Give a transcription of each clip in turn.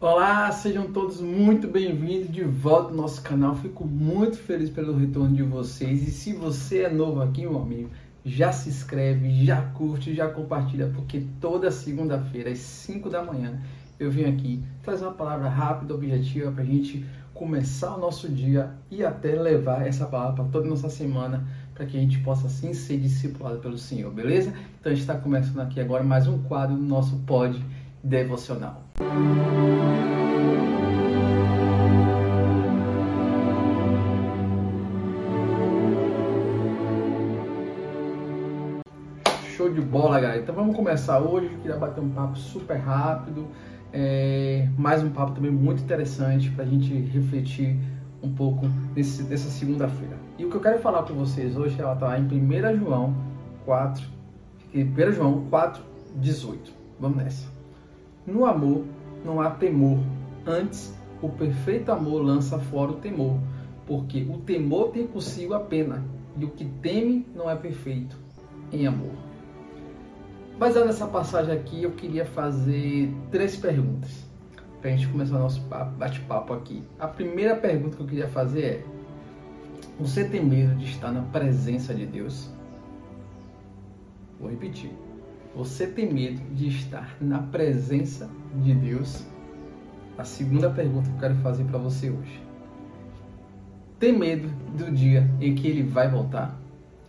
Olá, sejam todos muito bem-vindos de volta ao nosso canal. Fico muito feliz pelo retorno de vocês. E se você é novo aqui, meu amigo, já se inscreve, já curte, já compartilha, porque toda segunda-feira, às 5 da manhã, eu venho aqui trazer uma palavra rápida, objetiva, para a gente começar o nosso dia e até levar essa palavra para toda a nossa semana, para que a gente possa assim ser discipulado pelo Senhor, beleza? Então a gente está começando aqui agora mais um quadro do nosso Pod Devocional. Show de bola, galera. Então vamos começar hoje. Queria bater um papo super rápido. É, mais um papo também muito interessante para a gente refletir um pouco nesse, nessa segunda-feira. E o que eu quero falar com vocês hoje ela está em 1 João 4, 1 João 4, 18. Vamos nessa. No amor não há temor, antes o perfeito amor lança fora o temor, porque o temor tem consigo a pena, e o que teme não é perfeito em amor. Baseado nessa passagem aqui, eu queria fazer três perguntas para a gente começar nosso bate-papo aqui. A primeira pergunta que eu queria fazer é: Você tem medo de estar na presença de Deus? Vou repetir. Você tem medo de estar na presença de Deus? A segunda pergunta que eu quero fazer para você hoje. Tem medo do dia em que ele vai voltar?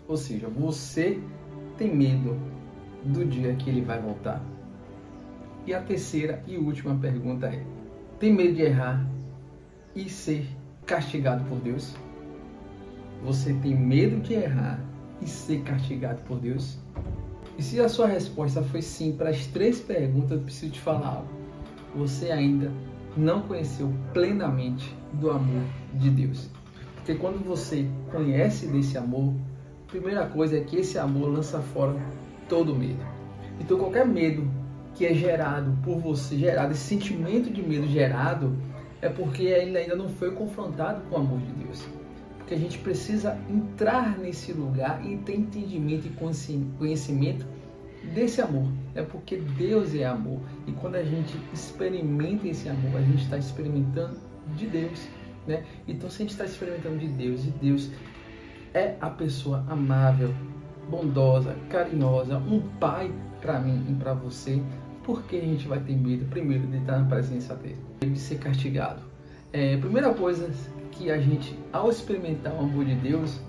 Ou seja, você tem medo do dia que ele vai voltar? E a terceira e última pergunta é: tem medo de errar e ser castigado por Deus? Você tem medo de errar e ser castigado por Deus? E se a sua resposta foi sim para as três perguntas, eu preciso te falar algo. Você ainda não conheceu plenamente do amor de Deus. Porque quando você conhece desse amor, a primeira coisa é que esse amor lança fora todo medo. Então qualquer medo que é gerado por você, gerado, esse sentimento de medo gerado, é porque ele ainda não foi confrontado com o amor de Deus. Porque a gente precisa entrar nesse lugar e ter entendimento e conhecimento desse amor. É porque Deus é amor. E quando a gente experimenta esse amor, a gente está experimentando de Deus. Né? Então, se a gente está experimentando de Deus, e Deus é a pessoa amável, bondosa, carinhosa, um pai para mim e para você, por que a gente vai ter medo, primeiro, de estar na presença dele, de ser castigado? É, primeira coisa que a gente, ao experimentar o amor de Deus,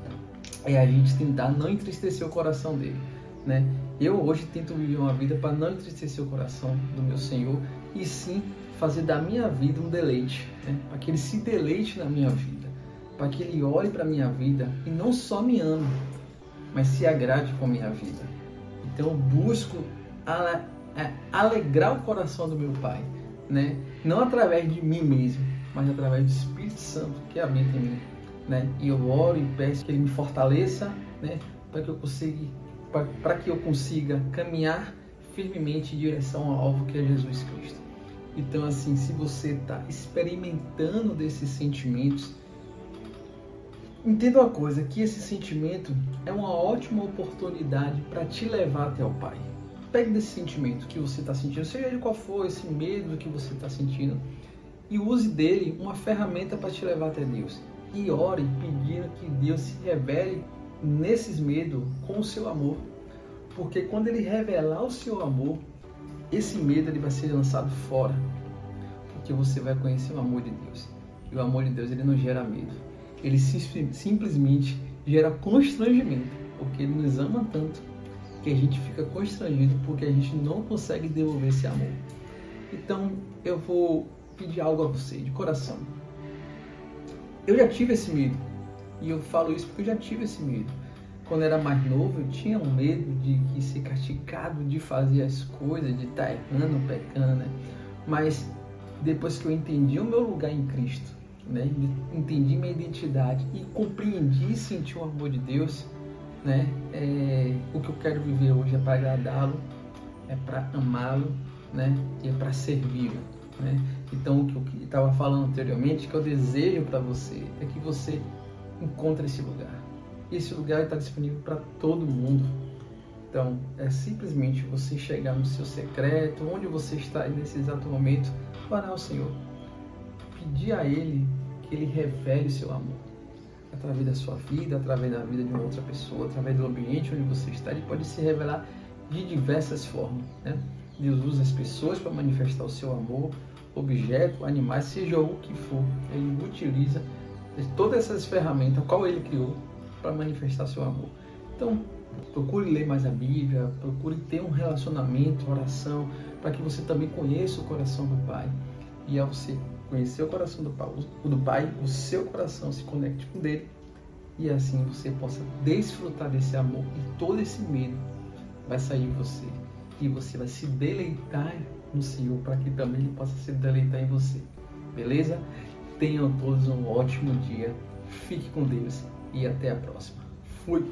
é a gente tentar não entristecer o coração dele, né? Eu hoje tento viver uma vida para não entristecer o coração do meu Senhor e sim fazer da minha vida um deleite, né? para que ele se deleite na minha vida, para que ele olhe para minha vida e não só me ame, mas se agrade com a minha vida. Então eu busco alegrar o coração do meu Pai, né? Não através de mim mesmo, mas através do Espírito Santo que habita em mim, né? E eu oro e peço que Ele me fortaleça, né? Para que eu consiga, para que eu consiga caminhar firmemente em direção ao alvo que é Jesus Cristo. Então, assim, se você está experimentando desses sentimentos, entenda uma coisa, que esse sentimento é uma ótima oportunidade para te levar até o Pai. Pegue desse sentimento que você está sentindo, seja ele qual for, esse medo que você está sentindo, e use dele uma ferramenta para te levar até Deus. E ore pedindo que Deus se revele nesses medos com o seu amor. Porque quando ele revelar o seu amor, esse medo ele vai ser lançado fora. Porque você vai conhecer o amor de Deus. E o amor de Deus ele não gera medo. Ele simplesmente gera constrangimento. Porque ele nos ama tanto que a gente fica constrangido porque a gente não consegue devolver esse amor. Então eu vou pedir algo a você de coração. Eu já tive esse medo e eu falo isso porque eu já tive esse medo. Quando era mais novo, eu tinha um medo de ser castigado de fazer as coisas, de estar errando, pecando, né? Mas depois que eu entendi o meu lugar em Cristo, né? Entendi minha identidade e compreendi e senti o amor de Deus, né? É, o que eu quero viver hoje é para agradá-lo, é para amá-lo, né? E é para servi-lo, né? Então, o que eu estava falando anteriormente, que eu desejo para você é que você encontre esse lugar. Esse lugar está disponível para todo mundo. Então, é simplesmente você chegar no seu secreto, onde você está nesse exato momento, orar ao Senhor, pedir a Ele que Ele revele o seu amor através da sua vida, através da vida de uma outra pessoa, através do ambiente onde você está. Ele pode se revelar de diversas formas. Né? Deus usa as pessoas para manifestar o seu amor, objeto, animais, seja o que for. Ele utiliza todas essas ferramentas, qual ele criou, para manifestar seu amor. Então, procure ler mais a Bíblia, procure ter um relacionamento, oração, para que você também conheça o coração do Pai. E ao você conhecer o coração do Pai, do Pai, o seu coração se conecte com dele e assim você possa desfrutar desse amor e todo esse medo vai sair de você e você vai se deleitar no Senhor para que também Ele possa se deleitar em você. Beleza? Tenham todos um ótimo dia. Fique com Deus e até a próxima. Fui!